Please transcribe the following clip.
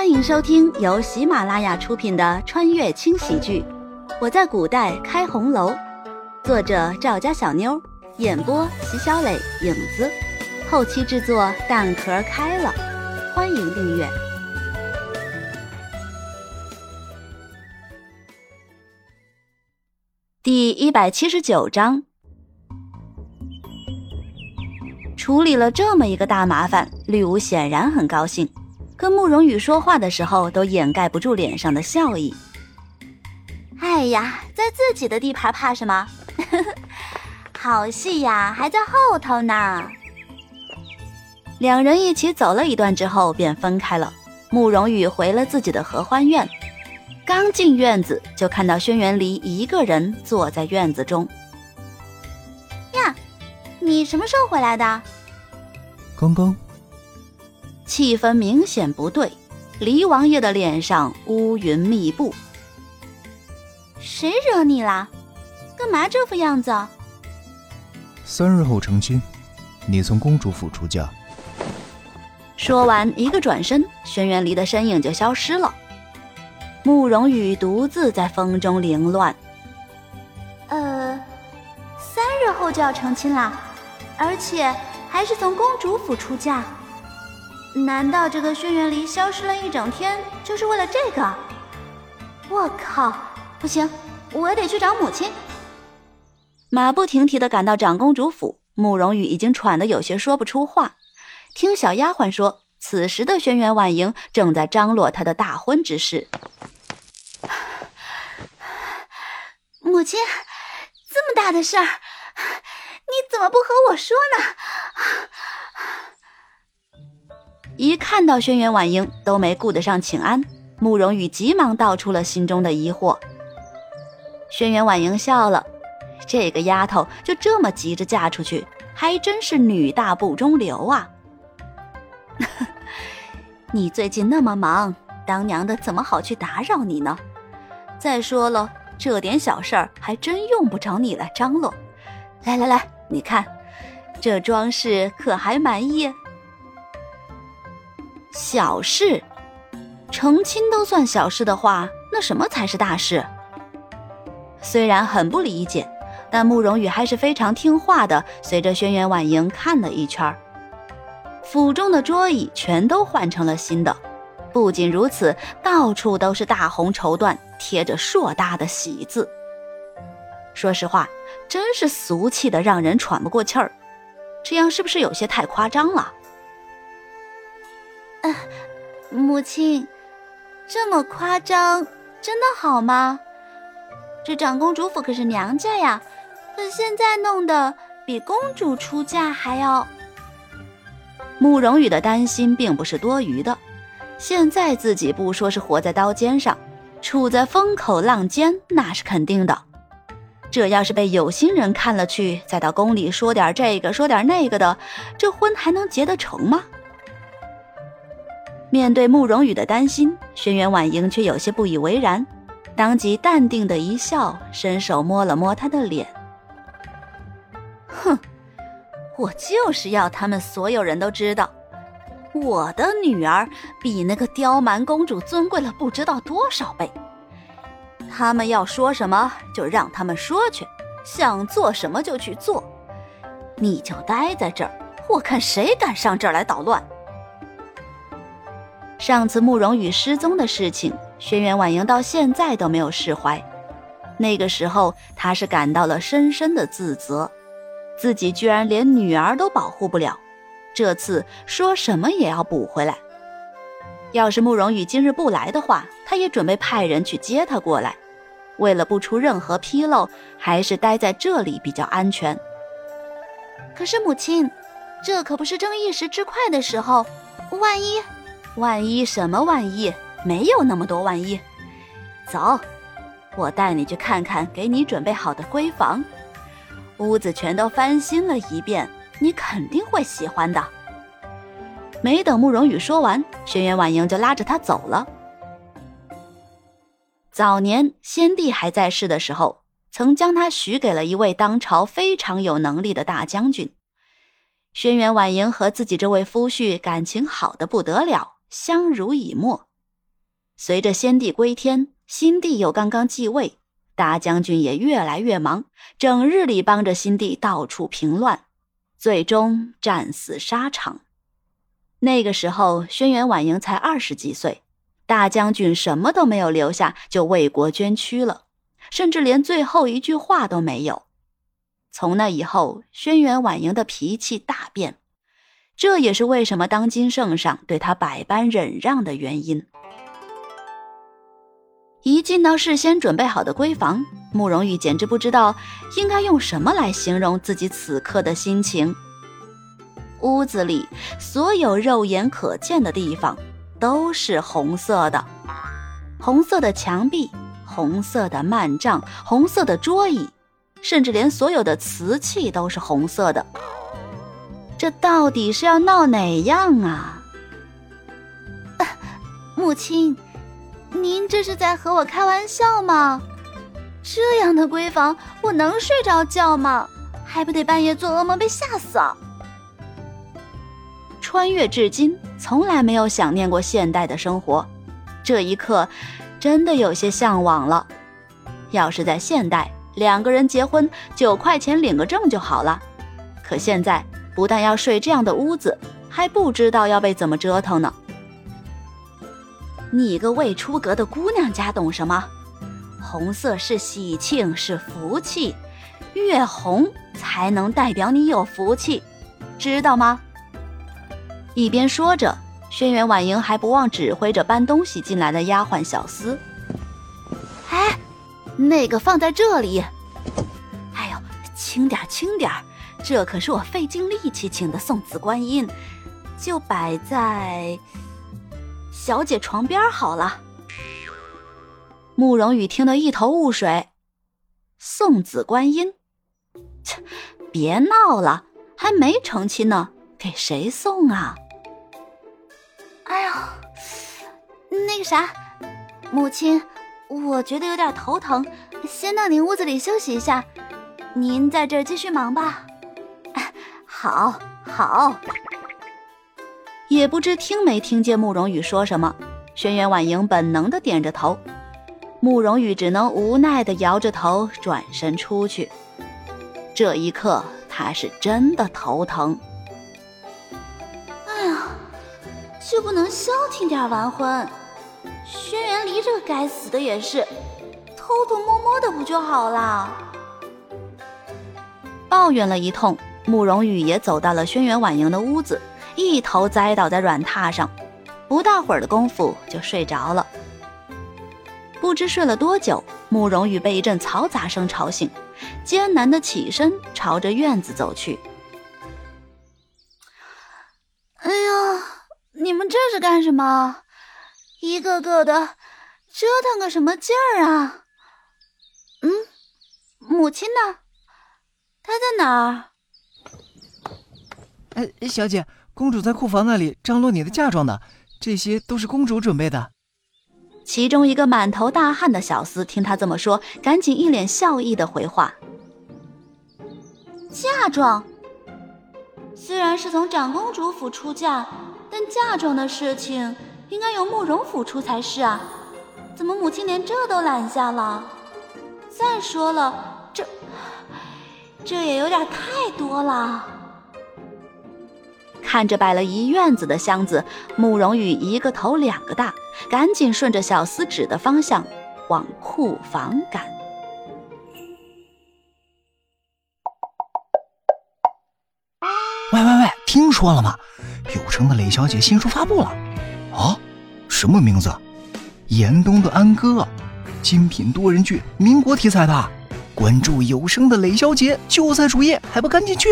欢迎收听由喜马拉雅出品的穿越轻喜剧《我在古代开红楼》，作者赵家小妞，演播席小磊、影子，后期制作蛋壳开了。欢迎订阅第一百七十九章。处理了这么一个大麻烦，绿芜显然很高兴。跟慕容羽说话的时候，都掩盖不住脸上的笑意。哎呀，在自己的地盘怕什么？好戏呀，还在后头呢。两人一起走了一段之后，便分开了。慕容羽回了自己的合欢院，刚进院子，就看到轩辕离一个人坐在院子中。呀，你什么时候回来的？刚刚。气氛明显不对，黎王爷的脸上乌云密布。谁惹你啦？干嘛这副样子？三日后成亲，你从公主府出嫁。说完，一个转身，轩辕离的身影就消失了。慕容羽独自在风中凌乱。呃，三日后就要成亲啦，而且还是从公主府出嫁。难道这个轩辕离消失了一整天，就是为了这个？我靠！不行，我得去找母亲。马不停蹄的赶到长公主府，慕容羽已经喘得有些说不出话。听小丫鬟说，此时的轩辕婉莹正在张罗她的大婚之事。母亲，这么大的事儿，你怎么不和我说呢？一看到轩辕婉英，都没顾得上请安。慕容羽急忙道出了心中的疑惑。轩辕婉英笑了，这个丫头就这么急着嫁出去，还真是女大不中留啊！你最近那么忙，当娘的怎么好去打扰你呢？再说了，这点小事儿还真用不着你来张罗。来来来，你看，这装饰可还满意？小事，成亲都算小事的话，那什么才是大事？虽然很不理解，但慕容羽还是非常听话的，随着轩辕婉莹看了一圈。府中的桌椅全都换成了新的，不仅如此，到处都是大红绸缎，贴着硕大的喜字。说实话，真是俗气的让人喘不过气儿。这样是不是有些太夸张了？母亲，这么夸张，真的好吗？这长公主府可是娘家呀，可现在弄得比公主出嫁还要……慕容羽的担心并不是多余的。现在自己不说是活在刀尖上，处在风口浪尖，那是肯定的。这要是被有心人看了去，再到宫里说点这个说点那个的，这婚还能结得成吗？面对慕容羽的担心，轩辕婉莹却有些不以为然，当即淡定的一笑，伸手摸了摸他的脸。哼，我就是要他们所有人都知道，我的女儿比那个刁蛮公主尊贵了不知道多少倍。他们要说什么就让他们说去，想做什么就去做，你就待在这儿，我看谁敢上这儿来捣乱。上次慕容羽失踪的事情，轩辕婉莹到现在都没有释怀。那个时候，她是感到了深深的自责，自己居然连女儿都保护不了，这次说什么也要补回来。要是慕容羽今日不来的话，她也准备派人去接他过来。为了不出任何纰漏，还是待在这里比较安全。可是母亲，这可不是争一时之快的时候，万一……万一什么万一？没有那么多万一。走，我带你去看看给你准备好的闺房，屋子全都翻新了一遍，你肯定会喜欢的。没等慕容羽说完，轩辕婉莹就拉着他走了。早年先帝还在世的时候，曾将他许给了一位当朝非常有能力的大将军。轩辕婉莹和自己这位夫婿感情好的不得了。相濡以沫，随着先帝归天，新帝又刚刚继位，大将军也越来越忙，整日里帮着新帝到处平乱，最终战死沙场。那个时候，轩辕婉莹才二十几岁，大将军什么都没有留下，就为国捐躯了，甚至连最后一句话都没有。从那以后，轩辕婉莹的脾气大变，这也是为什么当今圣上对他百般忍让的原因。一进到事先准备好的闺房，慕容玉简直不知道应该用什么来形容自己此刻的心情。屋子里所有肉眼可见的地方都是红色的，红色的墙壁，红色的幔帐，红色的桌椅，甚至连所有的瓷器都是红色的。这到底是要闹哪样啊？母亲，您这是在和我开玩笑吗？这样的闺房，我能睡着觉吗？还不得半夜做噩梦被吓死啊！穿越至今，从来没有想念过现代的生活，这一刻真的有些向往了。要是在现代，两个人结婚九块钱领个证就好了。可现在不但要睡这样的屋子，还不知道要被怎么折腾呢。你个未出阁的姑娘家懂什么？红色是喜庆，是福气，越红才能代表你有福气，知道吗？一边说着，轩辕婉莹还不忘指挥着搬东西进来的丫鬟小厮：“哎，那个放在这里。哎呦，轻点轻点这可是我费尽力气请的送子观音，就摆在小姐床边好了。”慕容羽听得一头雾水：“送子观音？切，别闹了，还没成亲呢。”给谁送啊？哎呦，那个啥，母亲，我觉得有点头疼，先到您屋子里休息一下，您在这儿继续忙吧。好，好。也不知听没听见慕容羽说什么，轩辕婉莹本能的点着头，慕容羽只能无奈的摇着头转身出去。这一刻，他是真的头疼。哎呀就不能消停点完婚？轩辕离这个该死的也是，偷偷摸摸的不就好了？抱怨了一通，慕容羽也走到了轩辕婉莹的屋子，一头栽倒在软榻上，不大会儿的功夫就睡着了。不知睡了多久，慕容羽被一阵嘈杂声吵醒，艰难的起身，朝着院子走去。哎呀！你们这是干什么？一个个的折腾个什么劲儿啊？嗯，母亲呢？她在哪儿？哎，小姐，公主在库房那里张罗你的嫁妆呢，这些都是公主准备的。其中一个满头大汗的小厮听他这么说，赶紧一脸笑意的回话：“嫁妆，虽然是从长公主府出嫁。”但嫁妆的事情应该由慕容府出才是啊，怎么母亲连这都揽下了？再说了，这这也有点太多了。看着摆了一院子的箱子，慕容羽一个头两个大，赶紧顺着小厮指的方向往库房赶。喂喂喂，听说了吗？有城的雷小姐新书发布了，啊，什么名字？严冬的安歌，精品多人剧，民国题材的。关注有声的雷小姐就在主页，还不赶紧去！